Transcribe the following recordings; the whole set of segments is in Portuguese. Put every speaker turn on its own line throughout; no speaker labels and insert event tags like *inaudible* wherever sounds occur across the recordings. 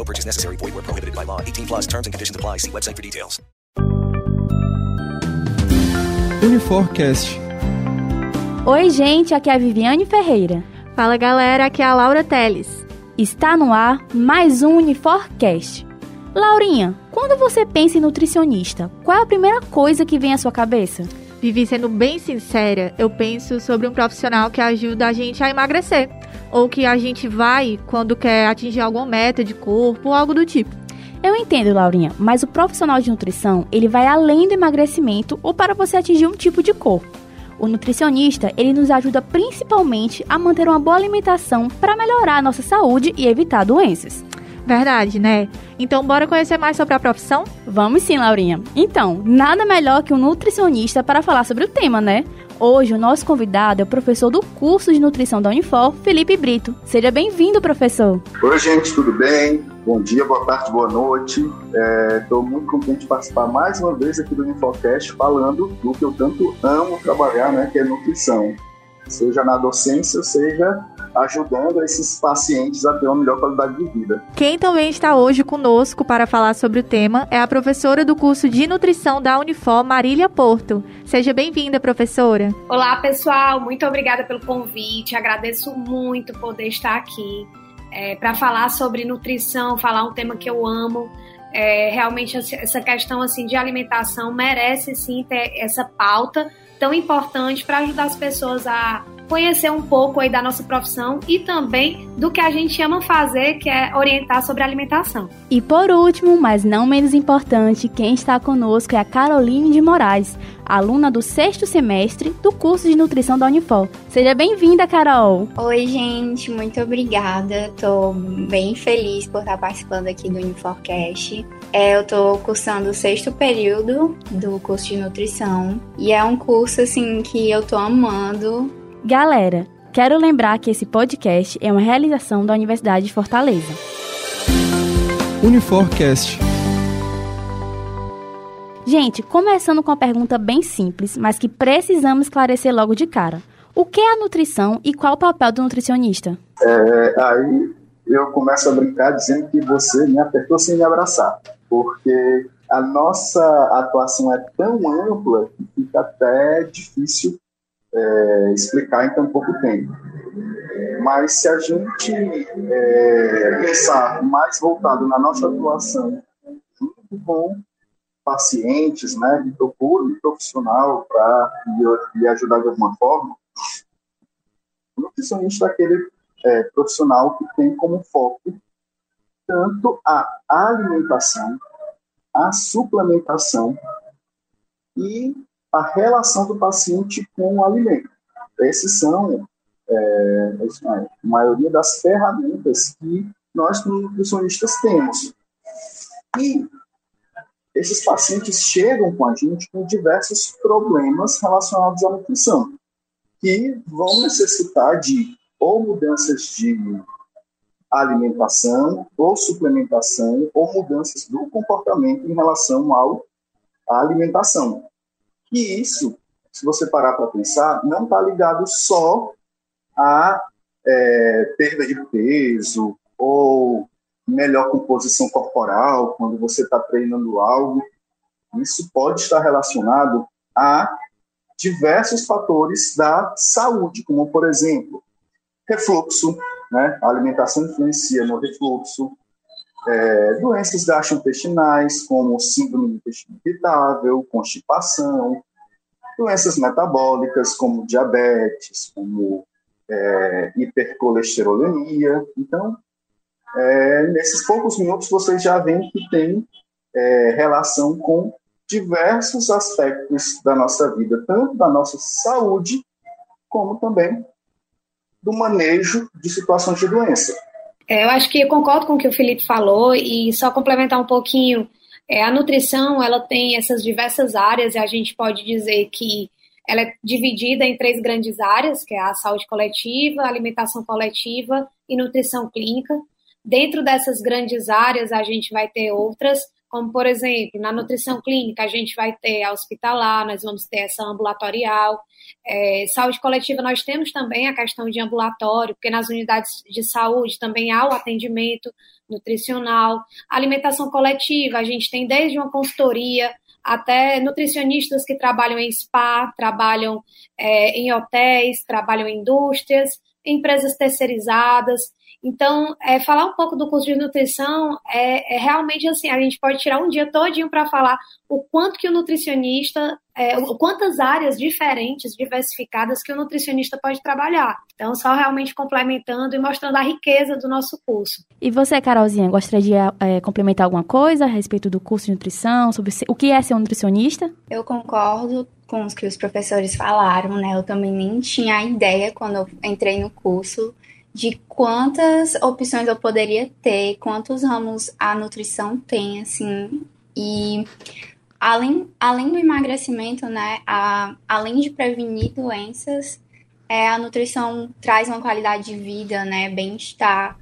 No purchase necessary. Void where prohibited by law. 18 plus terms and conditions apply. See website for details.
Uniforcast.
Oi, gente, aqui é a Viviane Ferreira.
Fala galera, aqui é a Laura Teles.
Está no ar mais um Uniforcast. Laurinha, quando você pensa em nutricionista, qual é a primeira coisa que vem à sua cabeça?
Vivi, sendo bem sincera, eu penso sobre um profissional que ajuda a gente a emagrecer. Ou que a gente vai quando quer atingir alguma meta de corpo ou algo do tipo.
Eu entendo, Laurinha, mas o profissional de nutrição, ele vai além do emagrecimento ou para você atingir um tipo de corpo. O nutricionista, ele nos ajuda principalmente a manter uma boa alimentação para melhorar a nossa saúde e evitar doenças.
Verdade, né? Então, bora conhecer mais sobre a profissão?
Vamos sim, Laurinha. Então, nada melhor que um nutricionista para falar sobre o tema, né? Hoje, o nosso convidado é o professor do curso de nutrição da Unifor, Felipe Brito. Seja bem-vindo, professor.
Oi, gente, tudo bem? Bom dia, boa tarde, boa noite. Estou é, muito contente de participar mais uma vez aqui do Uniforcast falando do que eu tanto amo trabalhar, né, que é nutrição. Seja na docência, seja ajudando esses pacientes a ter uma melhor qualidade de vida.
Quem também está hoje conosco para falar sobre o tema é a professora do curso de nutrição da Unifor, Marília Porto. Seja bem-vinda, professora.
Olá, pessoal. Muito obrigada pelo convite. Agradeço muito poder estar aqui é, para falar sobre nutrição, falar um tema que eu amo. É, realmente essa questão assim de alimentação merece sim ter essa pauta tão importante para ajudar as pessoas a conhecer um pouco aí da nossa profissão e também do que a gente ama fazer, que é orientar sobre alimentação.
E por último, mas não menos importante, quem está conosco é a Caroline de Moraes, aluna do sexto semestre do curso de nutrição da Unifol. Seja bem-vinda, Carol!
Oi, gente, muito obrigada. Estou bem feliz por estar participando aqui do Uniforcast. É, eu estou cursando o sexto período do curso de nutrição e é um curso assim que eu estou amando.
Galera, quero lembrar que esse podcast é uma realização da Universidade de Fortaleza.
Uniforcast.
Gente, começando com uma pergunta bem simples, mas que precisamos esclarecer logo de cara. O que é a nutrição e qual o papel do nutricionista?
É, aí eu começo a brincar dizendo que você me apertou sem me abraçar, porque a nossa atuação é tão ampla que fica até difícil é, explicar em tão pouco tempo. Mas se a gente é, pensar mais voltado na nossa atuação junto com pacientes, né, que procuram um profissional para lhe, ajudar de alguma forma, o nutricionista é aquele é, profissional que tem como foco tanto a alimentação, a suplementação e a relação do paciente com o alimento. Esses são é, a maioria das ferramentas que nós, nutricionistas, temos. E esses pacientes chegam com a gente com diversos problemas relacionados à nutrição, que vão necessitar de ou mudanças de alimentação, ou suplementação, ou mudanças do comportamento em relação ao, à alimentação. E isso, se você parar para pensar, não está ligado só a é, perda de peso ou melhor composição corporal quando você está treinando algo. Isso pode estar relacionado a diversos fatores da saúde, como por exemplo refluxo, né? A alimentação influencia no refluxo, é, doenças gastrointestinais, como síndrome do intestino irritável, constipação, doenças metabólicas, como diabetes, como é, hipercolesterolemia. Então, é, nesses poucos minutos, vocês já veem que tem é, relação com diversos aspectos da nossa vida, tanto da nossa saúde, como também do manejo de situações de doença.
É, eu acho que eu concordo com o que o Felipe falou e só complementar um pouquinho. É, a nutrição ela tem essas diversas áreas e a gente pode dizer que ela é dividida em três grandes áreas, que é a saúde coletiva, alimentação coletiva e nutrição clínica. Dentro dessas grandes áreas, a gente vai ter outras, como, por exemplo, na nutrição clínica, a gente vai ter a hospitalar, nós vamos ter essa ambulatorial. É, saúde coletiva, nós temos também a questão de ambulatório, porque nas unidades de saúde também há o atendimento nutricional. alimentação coletiva, a gente tem desde uma consultoria até nutricionistas que trabalham em spa, trabalham é, em hotéis, trabalham em indústrias, empresas terceirizadas. Então, é, falar um pouco do curso de nutrição é, é, realmente assim, a gente pode tirar um dia todinho para falar o quanto que o nutricionista, é, quantas áreas diferentes, diversificadas que o nutricionista pode trabalhar. Então, só realmente complementando e mostrando a riqueza do nosso curso.
E você, Carolzinha, gostaria de é, complementar alguma coisa a respeito do curso de nutrição, sobre o que é ser um nutricionista?
Eu concordo com os que os professores falaram, né? Eu também nem tinha ideia quando eu entrei no curso de quantas opções eu poderia ter, quantos ramos a nutrição tem, assim, e além, além do emagrecimento, né, a, além de prevenir doenças, é, a nutrição traz uma qualidade de vida, né, bem-estar.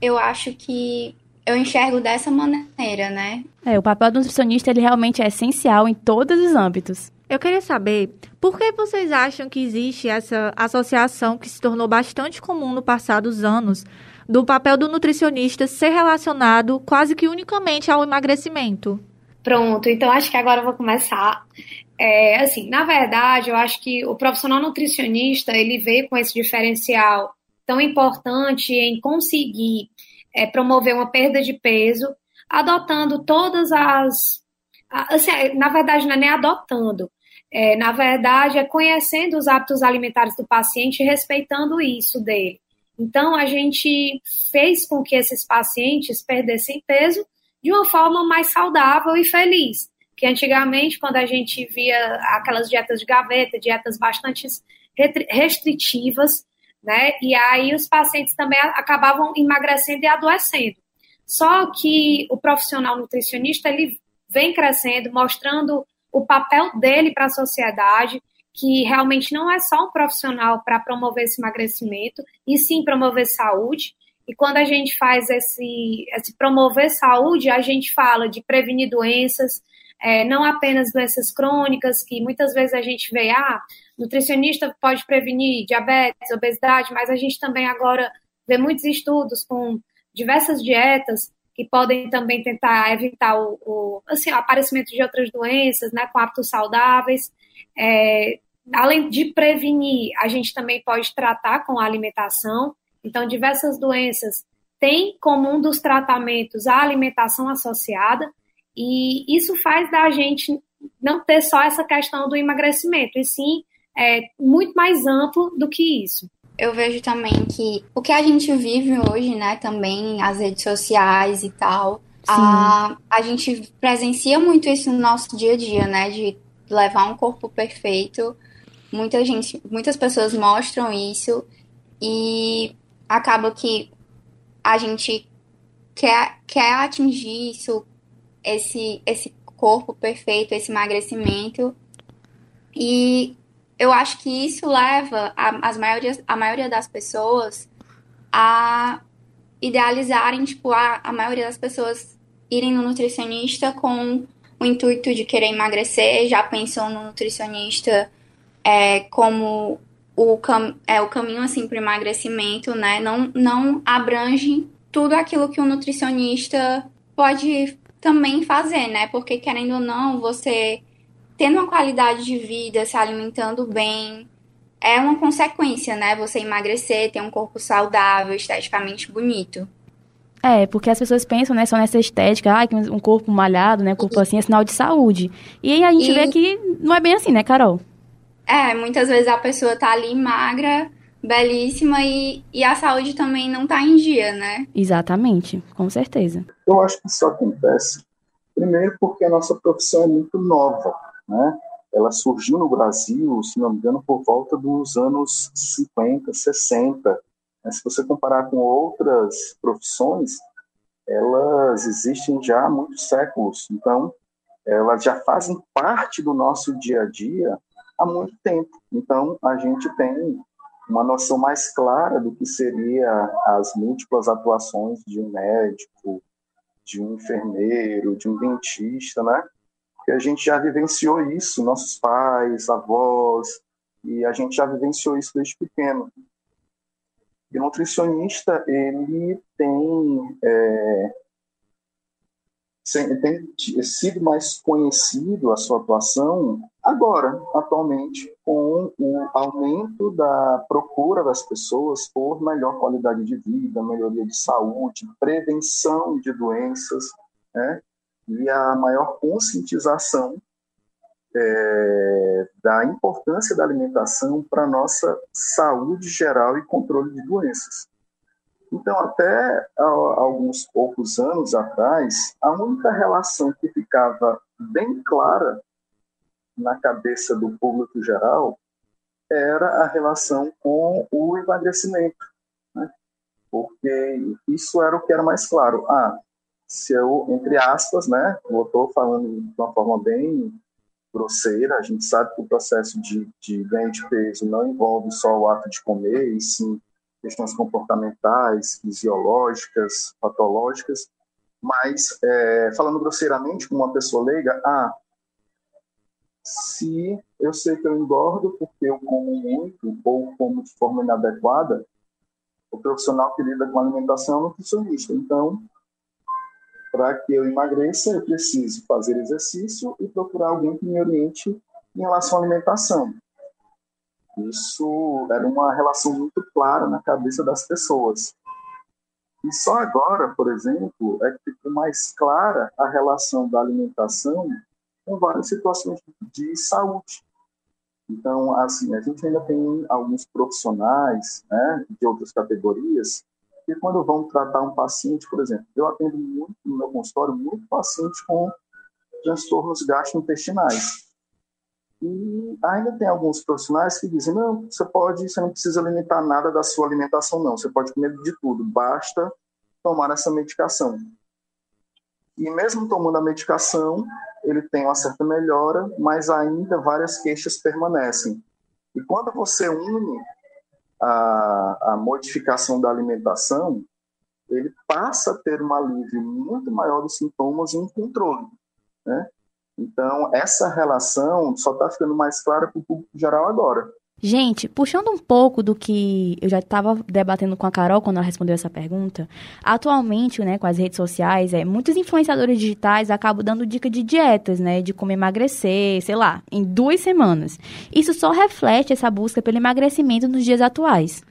Eu acho que eu enxergo dessa maneira, né?
É, o papel do nutricionista ele realmente é essencial em todos os âmbitos.
Eu queria saber por que vocês acham que existe essa associação que se tornou bastante comum no passado dos anos do papel do nutricionista ser relacionado quase que unicamente ao emagrecimento?
Pronto, então acho que agora eu vou começar. É, assim, na verdade, eu acho que o profissional nutricionista ele veio com esse diferencial tão importante em conseguir é, promover uma perda de peso, adotando todas as assim, na verdade, não é nem adotando, é, na verdade, é conhecendo os hábitos alimentares do paciente e respeitando isso dele. Então, a gente fez com que esses pacientes perdessem peso de uma forma mais saudável e feliz. Que antigamente, quando a gente via aquelas dietas de gaveta, dietas bastante restritivas, né? E aí os pacientes também acabavam emagrecendo e adoecendo. Só que o profissional nutricionista, ele vem crescendo, mostrando o papel dele para a sociedade, que realmente não é só um profissional para promover esse emagrecimento, e sim promover saúde. E quando a gente faz esse, esse promover saúde, a gente fala de prevenir doenças, é, não apenas doenças crônicas, que muitas vezes a gente vê, ah, nutricionista pode prevenir diabetes, obesidade, mas a gente também agora vê muitos estudos com diversas dietas que podem também tentar evitar o, o, assim, o aparecimento de outras doenças, né, com hábitos saudáveis. É, além de prevenir, a gente também pode tratar com a alimentação. Então, diversas doenças têm como um dos tratamentos a alimentação associada, e isso faz da gente não ter só essa questão do emagrecimento, e sim é, muito mais amplo do que isso
eu vejo também que o que a gente vive hoje, né, também as redes sociais e tal, a, a gente presencia muito isso no nosso dia a dia, né, de levar um corpo perfeito. Muita gente, muitas pessoas mostram isso e acaba que a gente quer, quer atingir isso, esse, esse corpo perfeito, esse emagrecimento. E eu acho que isso leva a, as maiorias, a maioria das pessoas a idealizarem, tipo, a, a maioria das pessoas irem no nutricionista com o intuito de querer emagrecer, já pensam no nutricionista é, como o, cam é, o caminho, assim, para emagrecimento, né? Não, não abrange tudo aquilo que o nutricionista pode também fazer, né? Porque, querendo ou não, você tendo uma qualidade de vida, se alimentando bem, é uma consequência, né? Você emagrecer, ter um corpo saudável, esteticamente bonito.
É, porque as pessoas pensam, né, só nessa estética, ah, que um corpo malhado, né, corpo assim é sinal de saúde. E aí a gente e... vê que não é bem assim, né, Carol?
É, muitas vezes a pessoa tá ali magra, belíssima e, e a saúde também não tá em dia, né?
Exatamente, com certeza.
Eu acho que isso acontece, primeiro porque a nossa profissão é muito nova, né? Ela surgiu no Brasil, se não me engano, por volta dos anos 50, 60. Se você comparar com outras profissões, elas existem já há muitos séculos. Então, elas já fazem parte do nosso dia a dia há muito tempo. Então, a gente tem uma noção mais clara do que seria as múltiplas atuações de um médico, de um enfermeiro, de um dentista, né? Porque a gente já vivenciou isso, nossos pais, avós, e a gente já vivenciou isso desde pequeno. E o nutricionista, ele tem é, tem sido mais conhecido a sua atuação agora, atualmente, com o aumento da procura das pessoas por melhor qualidade de vida, melhoria de saúde, prevenção de doenças, né? E a maior conscientização é, da importância da alimentação para a nossa saúde geral e controle de doenças. Então, até alguns poucos anos atrás, a única relação que ficava bem clara na cabeça do público geral era a relação com o emagrecimento. Né? Porque isso era o que era mais claro. Ah, se eu, entre aspas, né, eu estou falando de uma forma bem grosseira, a gente sabe que o processo de, de ganho de peso não envolve só o ato de comer, e sim questões comportamentais, fisiológicas, patológicas, mas, é, falando grosseiramente, como uma pessoa leiga, ah, se eu sei que eu engordo porque eu como muito ou como de forma inadequada, o profissional que lida com alimentação é um nutricionista. Então, para que eu emagreça, eu preciso fazer exercício e procurar alguém que me oriente em relação à alimentação. Isso era uma relação muito clara na cabeça das pessoas. E só agora, por exemplo, é que ficou mais clara a relação da alimentação com várias situações de saúde. Então, assim, a gente ainda tem alguns profissionais né, de outras categorias que quando vão tratar um paciente, por exemplo, eu atendo muito no meu consultório, muito paciente com transtornos gastrointestinais. E ainda tem alguns profissionais que dizem: não, você pode, você não precisa limitar nada da sua alimentação, não. Você pode comer de tudo, basta tomar essa medicação. E mesmo tomando a medicação, ele tem uma certa melhora, mas ainda várias queixas permanecem. E quando você une a, a modificação da alimentação, ele passa a ter um alívio muito maior dos sintomas e um controle. Né? Então, essa relação só está ficando mais clara para o público geral agora.
Gente, puxando um pouco do que eu já estava debatendo com a Carol quando ela respondeu essa pergunta, atualmente, né, com as redes sociais, é, muitos influenciadores digitais acabam dando dica de dietas, né, de como emagrecer, sei lá, em duas semanas. Isso só reflete essa busca pelo emagrecimento nos dias atuais.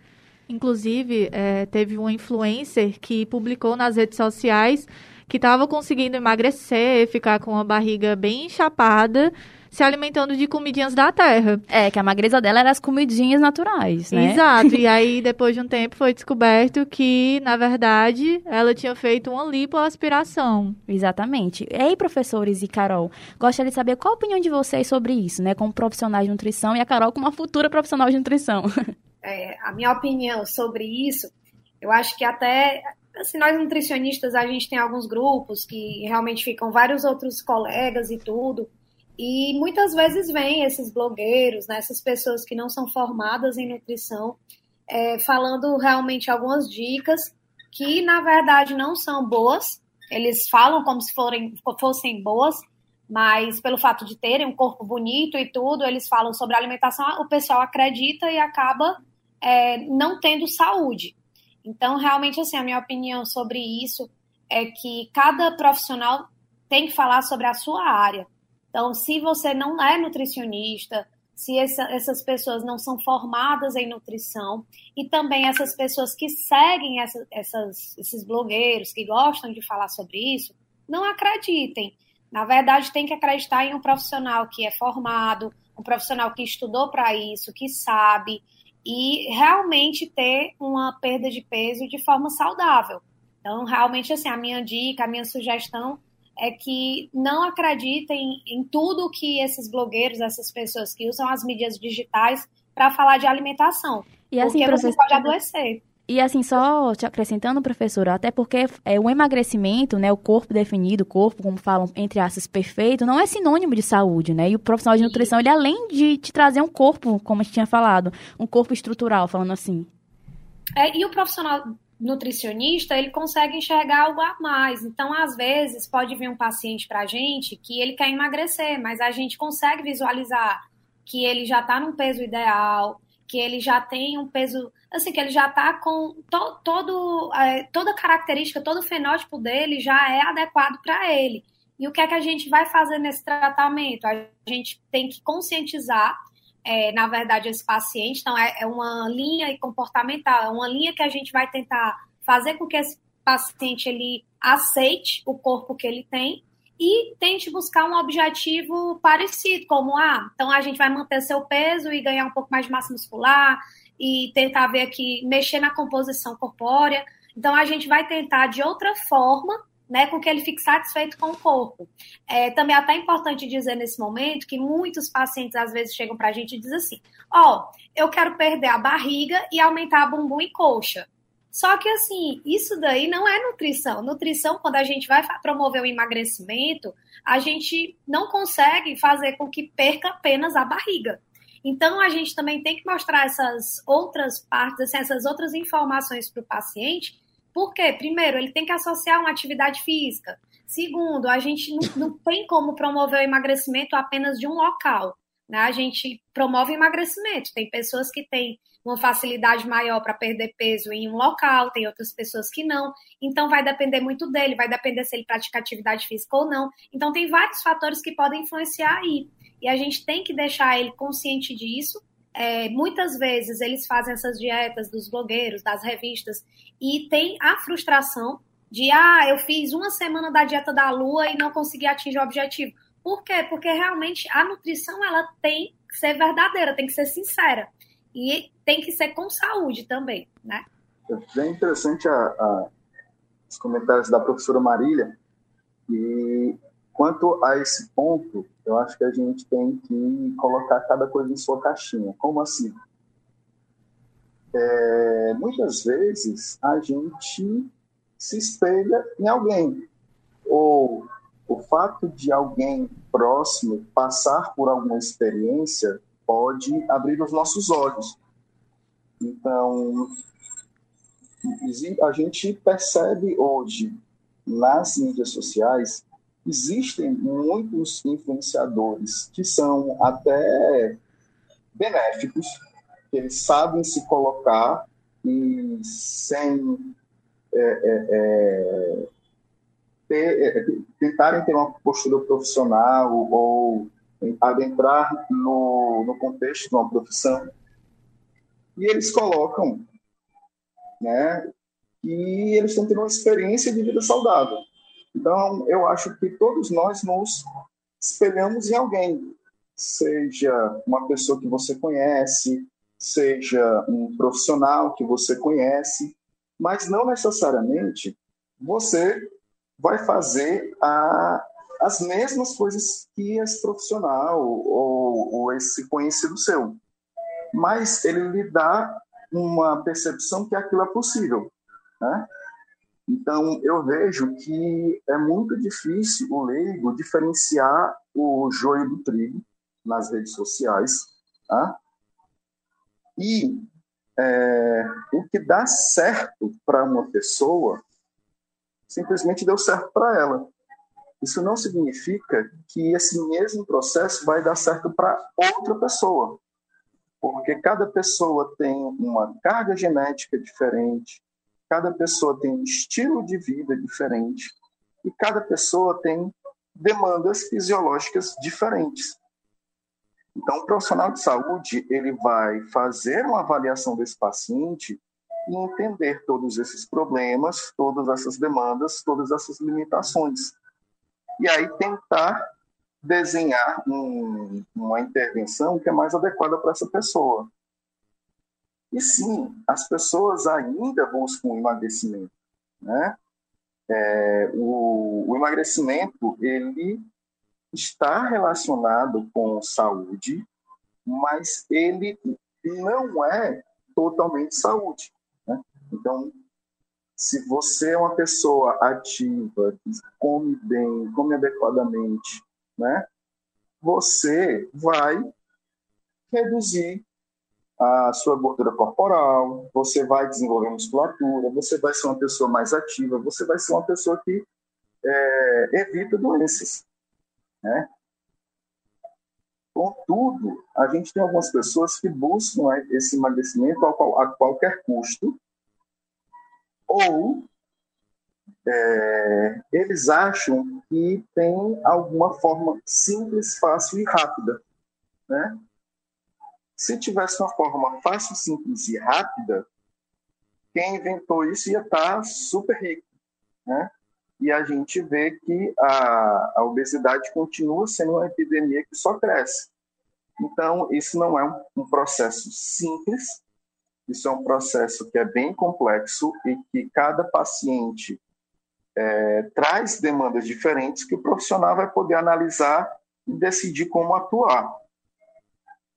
Inclusive, é, teve um influencer que publicou nas redes sociais que estava conseguindo emagrecer, ficar com a barriga bem chapada, se alimentando de comidinhas da terra.
É, que a magreza dela era as comidinhas naturais, né?
Exato. e *laughs* aí, depois de um tempo, foi descoberto que, na verdade, ela tinha feito uma lipoaspiração.
Exatamente. E aí, professores e Carol, gostaria de saber qual a opinião de vocês sobre isso, né? Como profissionais de nutrição e a Carol como uma futura profissional de nutrição. *laughs*
É, a minha opinião sobre isso, eu acho que até assim, nós nutricionistas, a gente tem alguns grupos que realmente ficam vários outros colegas e tudo. E muitas vezes vêm esses blogueiros, né, essas pessoas que não são formadas em nutrição, é, falando realmente algumas dicas que, na verdade, não são boas. Eles falam como se forem, fossem boas, mas pelo fato de terem um corpo bonito e tudo, eles falam sobre alimentação, o pessoal acredita e acaba é, não tendo saúde. Então, realmente, assim, a minha opinião sobre isso é que cada profissional tem que falar sobre a sua área. Então, se você não é nutricionista, se essa, essas pessoas não são formadas em nutrição e também essas pessoas que seguem essa, essas, esses blogueiros que gostam de falar sobre isso, não acreditem. Na verdade, tem que acreditar em um profissional que é formado, um profissional que estudou para isso, que sabe, e realmente ter uma perda de peso de forma saudável. Então, realmente, assim, a minha dica, a minha sugestão é que não acreditem em tudo que esses blogueiros, essas pessoas que usam as mídias digitais para falar de alimentação. E assim, porque você pode adoecer.
E assim, só te acrescentando, professora, até porque é, o emagrecimento, né, o corpo definido, o corpo, como falam, entre aspas, perfeito, não é sinônimo de saúde, né? E o profissional de nutrição, ele além de te trazer um corpo, como a gente tinha falado, um corpo estrutural, falando assim.
É, e o profissional nutricionista, ele consegue enxergar algo a mais. Então, às vezes, pode vir um paciente para a gente que ele quer emagrecer, mas a gente consegue visualizar que ele já está num peso ideal, que ele já tem um peso, assim, que ele já está com to, todo, é, toda característica, todo fenótipo dele já é adequado para ele. E o que é que a gente vai fazer nesse tratamento? A gente tem que conscientizar, é, na verdade, esse paciente. Então, é, é uma linha comportamental, é uma linha que a gente vai tentar fazer com que esse paciente ele aceite o corpo que ele tem e tente buscar um objetivo parecido, como ah, então a gente vai manter seu peso e ganhar um pouco mais de massa muscular e tentar ver aqui, mexer na composição corpórea. Então a gente vai tentar de outra forma, né, com que ele fique satisfeito com o corpo. É, também é até importante dizer nesse momento que muitos pacientes às vezes chegam para a gente e dizem assim: ó, oh, eu quero perder a barriga e aumentar a bumbum e coxa. Só que, assim, isso daí não é nutrição. Nutrição, quando a gente vai promover o emagrecimento, a gente não consegue fazer com que perca apenas a barriga. Então, a gente também tem que mostrar essas outras partes, assim, essas outras informações para o paciente. Por quê? Primeiro, ele tem que associar uma atividade física. Segundo, a gente não, não tem como promover o emagrecimento apenas de um local. Né? A gente promove emagrecimento. Tem pessoas que têm uma facilidade maior para perder peso em um local, tem outras pessoas que não. Então vai depender muito dele, vai depender se ele pratica atividade física ou não. Então tem vários fatores que podem influenciar aí. E a gente tem que deixar ele consciente disso. É, muitas vezes eles fazem essas dietas dos blogueiros, das revistas, e tem a frustração de ah, eu fiz uma semana da dieta da lua e não consegui atingir o objetivo. Por quê? Porque realmente a nutrição ela tem que ser verdadeira, tem que ser sincera. E tem que ser com saúde também, né? É
interessante a, a, os comentários da professora Marília. Quanto a esse ponto, eu acho que a gente tem que colocar cada coisa em sua caixinha. Como assim? É, muitas vezes a gente se espelha em alguém. Ou o fato de alguém próximo passar por alguma experiência pode abrir os nossos olhos. Então, a gente percebe hoje nas mídias sociais existem muitos influenciadores que são até benéficos, eles sabem se colocar e sem é, é, é, ter, é, tentarem ter uma postura profissional ou adentrar no, no contexto de uma profissão e eles colocam né, que eles estão tendo uma experiência de vida saudável. Então, eu acho que todos nós nos espelhamos em alguém, seja uma pessoa que você conhece, seja um profissional que você conhece, mas não necessariamente você vai fazer a, as mesmas coisas que esse profissional ou, ou esse conhecido seu mas ele lhe dá uma percepção que aquilo é possível. Né? Então, eu vejo que é muito difícil o leigo diferenciar o joio do trigo nas redes sociais. Tá? E é, o que dá certo para uma pessoa, simplesmente deu certo para ela. Isso não significa que esse mesmo processo vai dar certo para outra pessoa porque cada pessoa tem uma carga genética diferente, cada pessoa tem um estilo de vida diferente e cada pessoa tem demandas fisiológicas diferentes. Então, o profissional de saúde ele vai fazer uma avaliação desse paciente e entender todos esses problemas, todas essas demandas, todas essas limitações. E aí tentar desenhar um, uma intervenção que é mais adequada para essa pessoa. E sim, as pessoas ainda buscam emagrecimento, né? É, o, o emagrecimento ele está relacionado com saúde, mas ele não é totalmente saúde. Né? Então, se você é uma pessoa ativa, que come bem, come adequadamente, né? você vai reduzir a sua gordura corporal, você vai desenvolver musculatura, você vai ser uma pessoa mais ativa, você vai ser uma pessoa que é, evita doenças. Né? Contudo, a gente tem algumas pessoas que buscam esse emagrecimento a, qualquer custo, ou é, eles acham que tem alguma forma simples, fácil e rápida. Né? Se tivesse uma forma fácil, simples e rápida, quem inventou isso ia estar super rico. Né? E a gente vê que a, a obesidade continua sendo uma epidemia que só cresce. Então, isso não é um, um processo simples, isso é um processo que é bem complexo e que cada paciente é, traz demandas diferentes que o profissional vai poder analisar e decidir como atuar.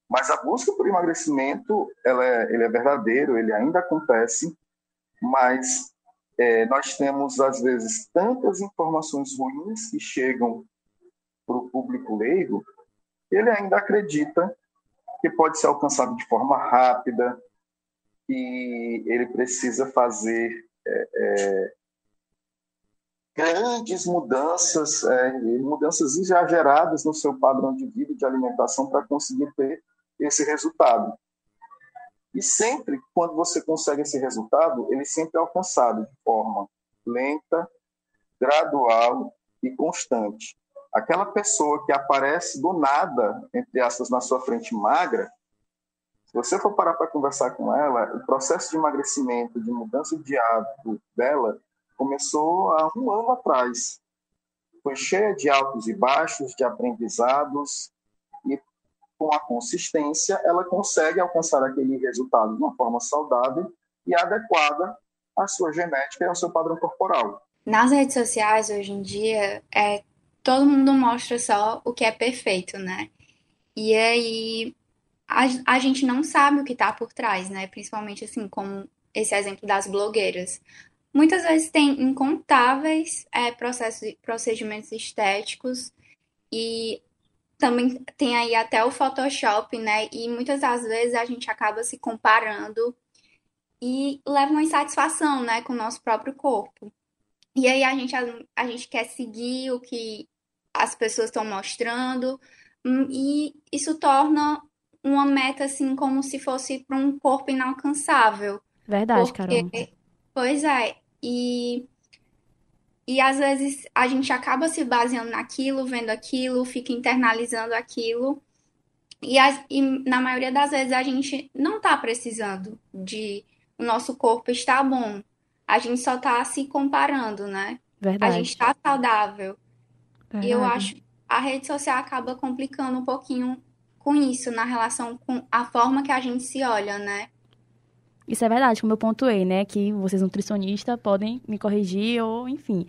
Mas a busca por emagrecimento, ela é, ele é verdadeiro, ele ainda acontece, mas é, nós temos, às vezes, tantas informações ruins que chegam para o público leigo, ele ainda acredita que pode ser alcançado de forma rápida, e ele precisa fazer é, é, grandes mudanças, é, mudanças exageradas no seu padrão de vida e de alimentação para conseguir ter esse resultado. E sempre, quando você consegue esse resultado, ele sempre é alcançado de forma lenta, gradual e constante. Aquela pessoa que aparece do nada, entre aspas, na sua frente magra, se você for parar para conversar com ela, o processo de emagrecimento, de mudança de hábito dela, começou há um ano atrás. Foi cheia de altos e baixos, de aprendizados, com a consistência, ela consegue alcançar aquele resultado de uma forma saudável e adequada à sua genética e ao seu padrão corporal.
Nas redes sociais, hoje em dia, é, todo mundo mostra só o que é perfeito, né? E aí a, a gente não sabe o que está por trás, né? Principalmente assim, como esse exemplo das blogueiras. Muitas vezes tem incontáveis é, processos, procedimentos estéticos e também tem aí até o Photoshop, né? E muitas das vezes a gente acaba se comparando e leva uma insatisfação, né, com o nosso próprio corpo. E aí a gente, a, a gente quer seguir o que as pessoas estão mostrando hum, e isso torna uma meta assim como se fosse para um corpo inalcançável.
Verdade, Carol.
Pois é, e, e às vezes a gente acaba se baseando naquilo, vendo aquilo, fica internalizando aquilo. E, as, e na maioria das vezes a gente não está precisando de o nosso corpo está bom. A gente só está se comparando, né?
Verdade.
A gente está saudável. Verdade. E eu acho que a rede social acaba complicando um pouquinho com isso, na relação com a forma que a gente se olha, né?
Isso é verdade, como eu pontuei, né? Que vocês nutricionistas podem me corrigir ou, enfim.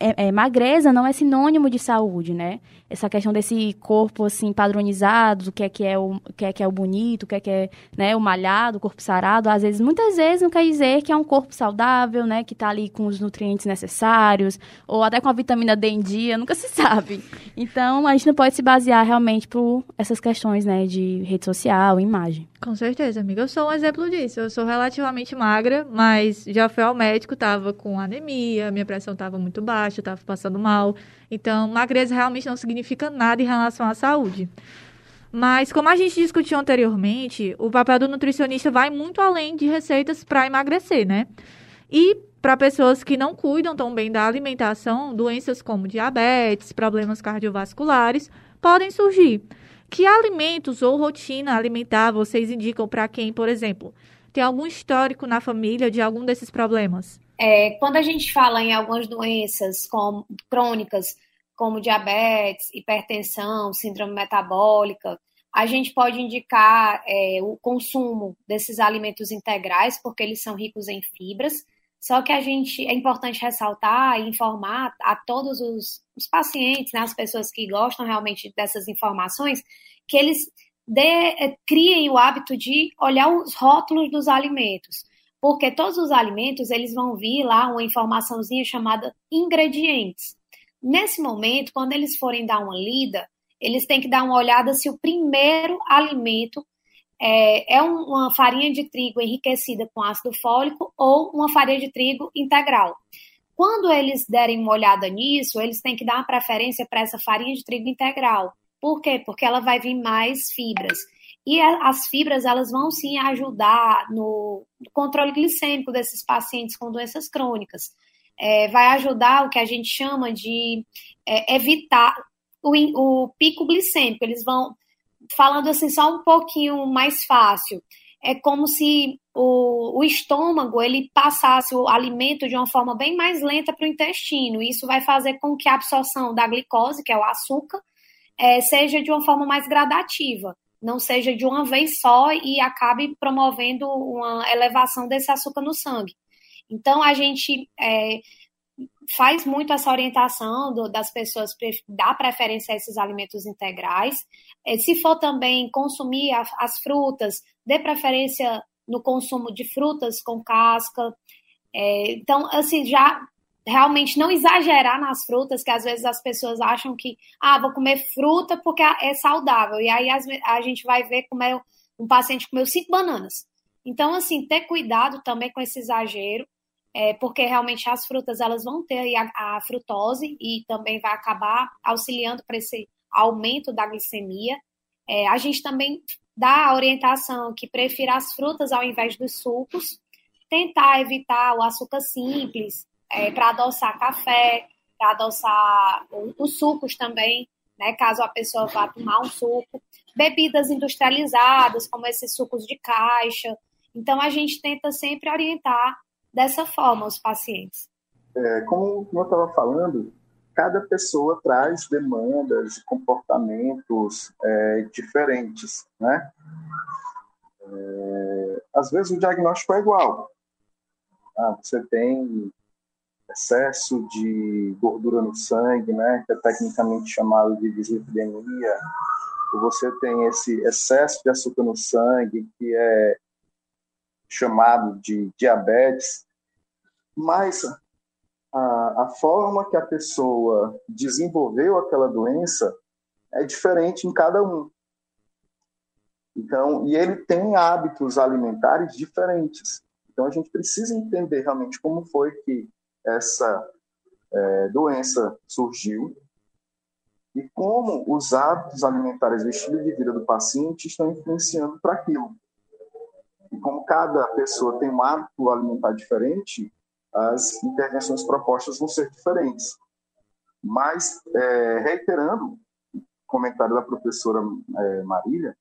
É, é, magreza não é sinônimo de saúde, né? Essa questão desse corpo, assim, padronizado, o que é que é o, o que é que é o bonito, o que é que é né, o malhado, o corpo sarado, às vezes, muitas vezes não quer dizer que é um corpo saudável, né? Que tá ali com os nutrientes necessários, ou até com a vitamina D em dia, nunca se *laughs* sabe. Então, a gente não pode se basear realmente por essas questões, né? De rede social, imagem.
Com certeza, amiga. Eu sou um exemplo disso. Eu sou relativamente magra, mas já fui ao médico, tava com anemia, minha pressão tava muito baixa, tava passando mal. Então, magreza realmente não significa nada em relação à saúde. Mas, como a gente discutiu anteriormente, o papel do nutricionista vai muito além de receitas para emagrecer, né? E para pessoas que não cuidam tão bem da alimentação, doenças como diabetes, problemas cardiovasculares podem surgir. Que alimentos ou rotina alimentar vocês indicam para quem, por exemplo, tem algum histórico na família de algum desses problemas?
É, quando a gente fala em algumas doenças como, crônicas, como diabetes, hipertensão, síndrome metabólica, a gente pode indicar é, o consumo desses alimentos integrais, porque eles são ricos em fibras. Só que a gente é importante ressaltar e informar a todos os, os pacientes, né, as pessoas que gostam realmente dessas informações, que eles de, é, criem o hábito de olhar os rótulos dos alimentos. Porque todos os alimentos, eles vão vir lá uma informaçãozinha chamada ingredientes. Nesse momento, quando eles forem dar uma lida, eles têm que dar uma olhada se o primeiro alimento é, é uma farinha de trigo enriquecida com ácido fólico ou uma farinha de trigo integral. Quando eles derem uma olhada nisso, eles têm que dar uma preferência para essa farinha de trigo integral. Por quê? Porque ela vai vir mais fibras. E as fibras, elas vão sim ajudar no controle glicêmico desses pacientes com doenças crônicas. É, vai ajudar o que a gente chama de é, evitar o, o pico glicêmico. Eles vão, falando assim só um pouquinho mais fácil, é como se o, o, estômago ele passasse o alimento de uma forma bem mais lenta para o intestino. Isso vai fazer com que a absorção da glicose, que é o açúcar, é, seja de uma forma mais gradativa, não seja de uma vez só e acabe promovendo uma elevação desse açúcar no sangue. Então, a gente é, faz muito essa orientação do, das pessoas dar preferência a esses alimentos integrais. É, se for também consumir a, as frutas, dê preferência no consumo de frutas com casca. É, então, assim, já realmente não exagerar nas frutas, que às vezes as pessoas acham que, ah, vou comer fruta porque é saudável. E aí a gente vai ver como é um paciente comeu cinco bananas. Então, assim, ter cuidado também com esse exagero é, porque realmente as frutas elas vão ter a, a frutose e também vai acabar auxiliando para esse aumento da glicemia. É, a gente também dá a orientação que prefira as frutas ao invés dos sucos, tentar evitar o açúcar simples, é, para adoçar café, para adoçar os sucos também, né, caso a pessoa vá tomar um suco, bebidas industrializadas, como esses sucos de caixa. Então, a gente tenta sempre orientar dessa forma os pacientes.
É, como eu estava falando, cada pessoa traz demandas e comportamentos é, diferentes, né? É, às vezes o diagnóstico é igual. Ah, você tem excesso de gordura no sangue, né, que é tecnicamente chamado de dislipidemia, você tem esse excesso de açúcar no sangue, que é chamado de diabetes, mas a, a forma que a pessoa desenvolveu aquela doença é diferente em cada um. Então, e ele tem hábitos alimentares diferentes. Então, a gente precisa entender realmente como foi que essa é, doença surgiu e como os hábitos alimentares e o estilo de vida do paciente estão influenciando para aquilo. E como cada pessoa tem um hábito alimentar diferente, as intervenções propostas vão ser diferentes. Mas, é, reiterando o comentário da professora é, Marília,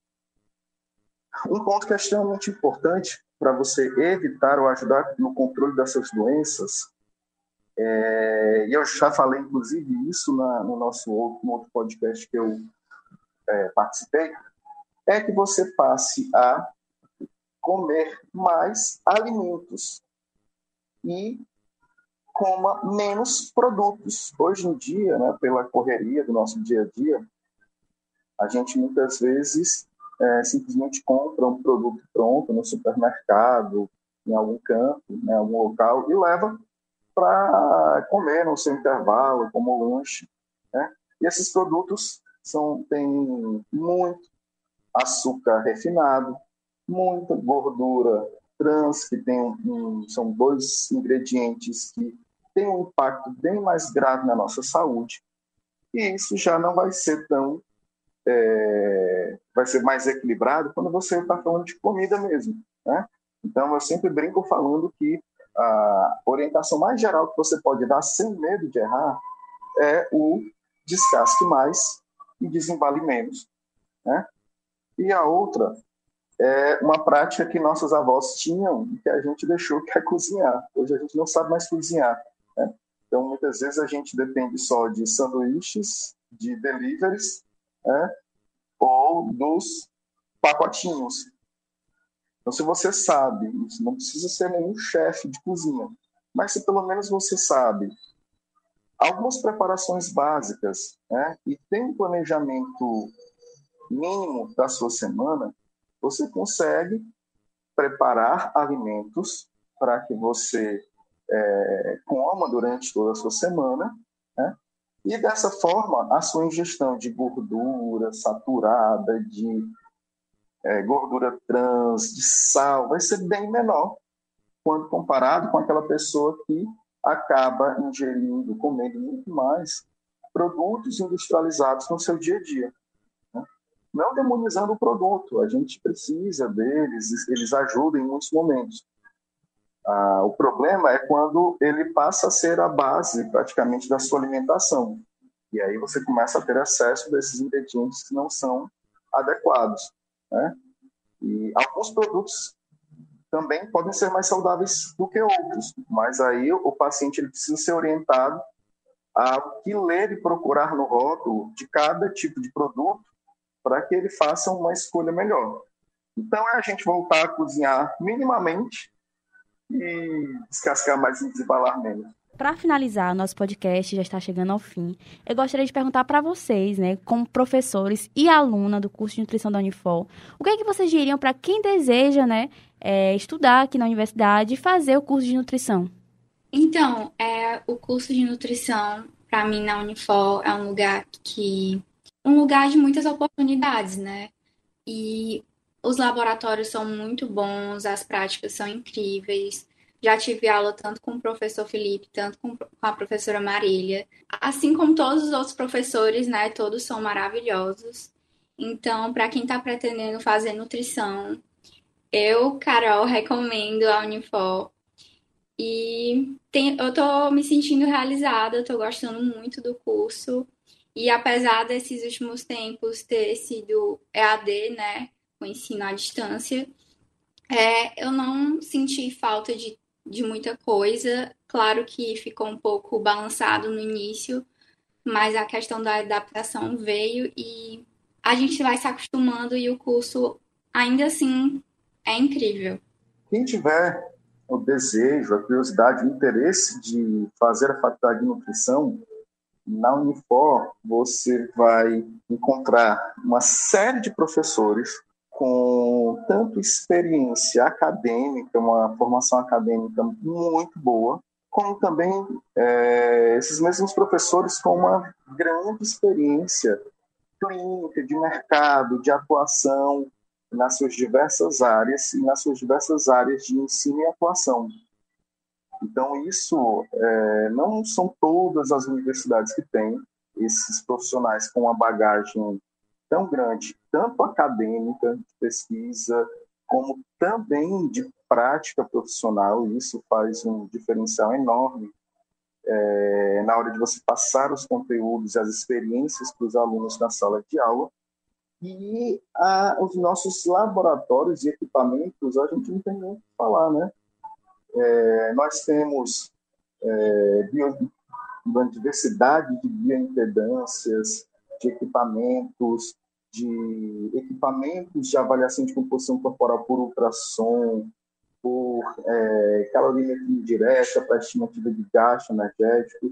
um ponto que é extremamente importante para você evitar ou ajudar no controle dessas doenças, é, e eu já falei, inclusive, isso na, no nosso outro, no outro podcast que eu é, participei, é que você passe a comer mais alimentos e coma menos produtos. Hoje em dia, né, pela correria do nosso dia a dia, a gente muitas vezes é, simplesmente compra um produto pronto no supermercado, em algum campo, né, em algum local, e leva para comer no seu intervalo, como lanche. Né? E esses produtos são, têm muito açúcar refinado, muita gordura trans, que tem um, são dois ingredientes que têm um impacto bem mais grave na nossa saúde. E isso já não vai ser tão. É, vai ser mais equilibrado quando você está falando de comida mesmo. Né? Então, eu sempre brinco falando que a orientação mais geral que você pode dar sem medo de errar é o descasque mais e desembale menos. né? E a outra é uma prática que nossos avós tinham e que a gente deixou, que é cozinhar. Hoje a gente não sabe mais cozinhar. Né? Então, muitas vezes a gente depende só de sanduíches, de deliveries, né? ou dos pacotinhos. Então, se você sabe, não precisa ser nenhum chefe de cozinha, mas se pelo menos você sabe algumas preparações básicas né? e tem um planejamento mínimo da sua semana, você consegue preparar alimentos para que você é, coma durante toda a sua semana, né? e dessa forma a sua ingestão de gordura saturada, de é, gordura trans, de sal, vai ser bem menor quando comparado com aquela pessoa que acaba ingerindo, comendo muito mais produtos industrializados no seu dia a dia não demonizando o produto, a gente precisa deles, eles ajudam em muitos momentos. Ah, o problema é quando ele passa a ser a base praticamente da sua alimentação. E aí você começa a ter acesso desses ingredientes que não são adequados. Né? E alguns produtos também podem ser mais saudáveis do que outros, mas aí o paciente ele precisa ser orientado a o que ler e procurar no rótulo de cada tipo de produto para que ele faça uma escolha melhor. Então é a gente voltar a cozinhar minimamente e descascar mais e desembalar menos.
Para finalizar, nosso podcast já está chegando ao fim. Eu gostaria de perguntar para vocês, né, como professores e aluna do curso de nutrição da Unifol, o que é que vocês diriam para quem deseja, né, é, estudar aqui na universidade e fazer o curso de nutrição?
Então, é, o curso de nutrição, para mim, na Unifol, é um lugar que um lugar de muitas oportunidades, né? E os laboratórios são muito bons, as práticas são incríveis. Já tive aula tanto com o professor Felipe, tanto com a professora Marília. Assim como todos os outros professores, né? Todos são maravilhosos. Então, para quem está pretendendo fazer nutrição, eu, Carol, recomendo a Unifor. E tem, eu estou me sentindo realizada, estou gostando muito do curso. E apesar desses últimos tempos ter sido EAD, né, o ensino à distância, é, eu não senti falta de, de muita coisa. Claro que ficou um pouco balançado no início, mas a questão da adaptação veio e a gente vai se acostumando e o curso ainda assim é incrível.
Quem tiver o desejo, a curiosidade, o interesse de fazer a faculdade de nutrição, na Unifor, você vai encontrar uma série de professores com tanto experiência acadêmica, uma formação acadêmica muito boa, como também é, esses mesmos professores com uma grande experiência clínica, de mercado, de atuação nas suas diversas áreas e nas suas diversas áreas de ensino e atuação. Então, isso é, não são todas as universidades que têm esses profissionais com uma bagagem tão grande, tanto acadêmica, de pesquisa, como também de prática profissional, e isso faz um diferencial enorme é, na hora de você passar os conteúdos e as experiências para os alunos na sala de aula. E a, os nossos laboratórios e equipamentos, a gente não tem nem o que falar, né? É, nós temos é, bio, uma diversidade de bioimpedâncias, de equipamentos, de equipamentos de avaliação de composição corporal por ultrassom, por é, calorimetria indireta para estimativa de gasto energético.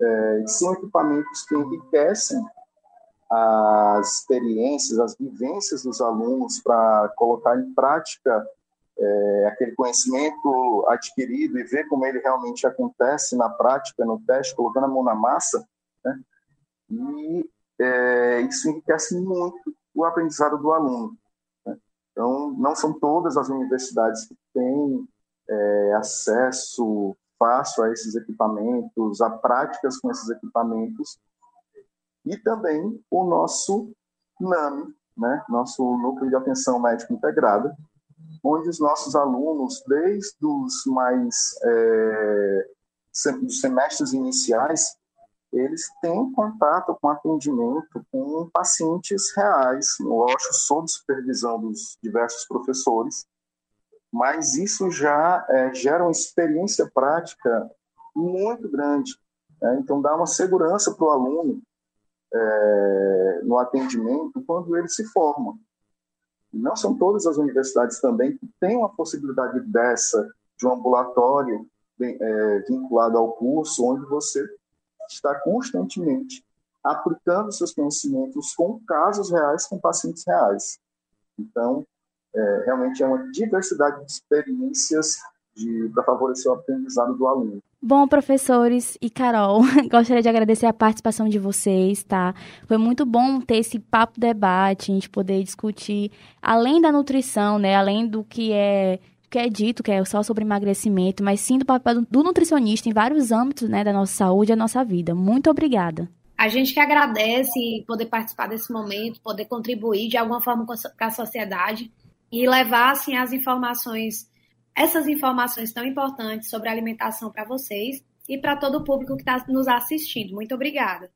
É, são equipamentos que enriquecem as experiências, as vivências dos alunos para colocar em prática é, aquele conhecimento adquirido e ver como ele realmente acontece na prática, no teste, colocando a mão na massa, né? e é, isso enriquece muito o aprendizado do aluno. Né? Então, não são todas as universidades que têm é, acesso fácil a esses equipamentos, a práticas com esses equipamentos, e também o nosso NAMI, né? nosso Núcleo de Atenção Médica Integrada, onde os nossos alunos, desde os mais é, dos semestres iniciais, eles têm contato com atendimento com pacientes reais, lógico, sob supervisão dos diversos professores, mas isso já é, gera uma experiência prática muito grande. Né? Então, dá uma segurança para o aluno é, no atendimento quando ele se forma. Não são todas as universidades também que têm uma possibilidade dessa, de um ambulatório é, vinculado ao curso, onde você está constantemente aplicando seus conhecimentos com casos reais, com pacientes reais. Então, é, realmente é uma diversidade de experiências para favorecer o aprendizado do aluno.
Bom, professores e Carol, *laughs* gostaria de agradecer a participação de vocês, tá? Foi muito bom ter esse papo debate, a gente poder discutir além da nutrição, né? Além do que é que é dito, que é só sobre emagrecimento, mas sim do papel do nutricionista em vários âmbitos né, da nossa saúde e da nossa vida. Muito obrigada.
A gente que agradece poder participar desse momento, poder contribuir de alguma forma com a sociedade e levar assim, as informações, essas informações tão importantes sobre alimentação para vocês e para todo o público que está nos assistindo. Muito obrigada.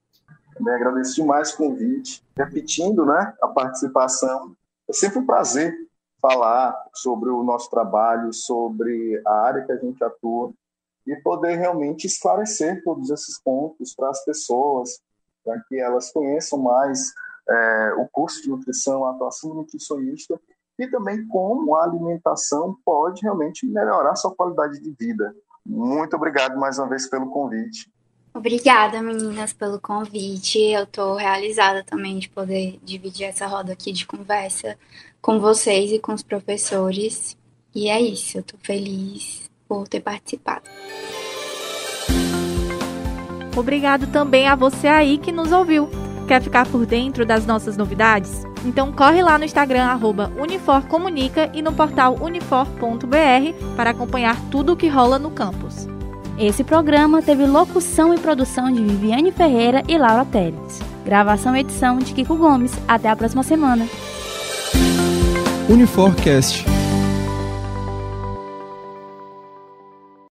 Também agradeço demais o convite. Repetindo né, a participação, é sempre um prazer falar sobre o nosso trabalho, sobre a área que a gente atua e poder realmente esclarecer todos esses pontos para as pessoas, para que elas conheçam mais é, o curso de nutrição, a atuação nutricionista e também como a alimentação pode realmente melhorar a sua qualidade de vida. Muito obrigado mais uma vez pelo convite.
Obrigada, meninas, pelo convite. Eu estou realizada também de poder dividir essa roda aqui de conversa com vocês e com os professores. E é isso, eu estou feliz por ter participado.
Obrigado também a você aí que nos ouviu. Quer ficar por dentro das nossas novidades? Então corre lá no Instagram @uniforcomunica e no portal unifor.br para acompanhar tudo o que rola no campus.
Esse programa teve locução e produção de Viviane Ferreira e Laura Teles. Gravação e edição de Kiko Gomes. Até a próxima semana.
Uniforcast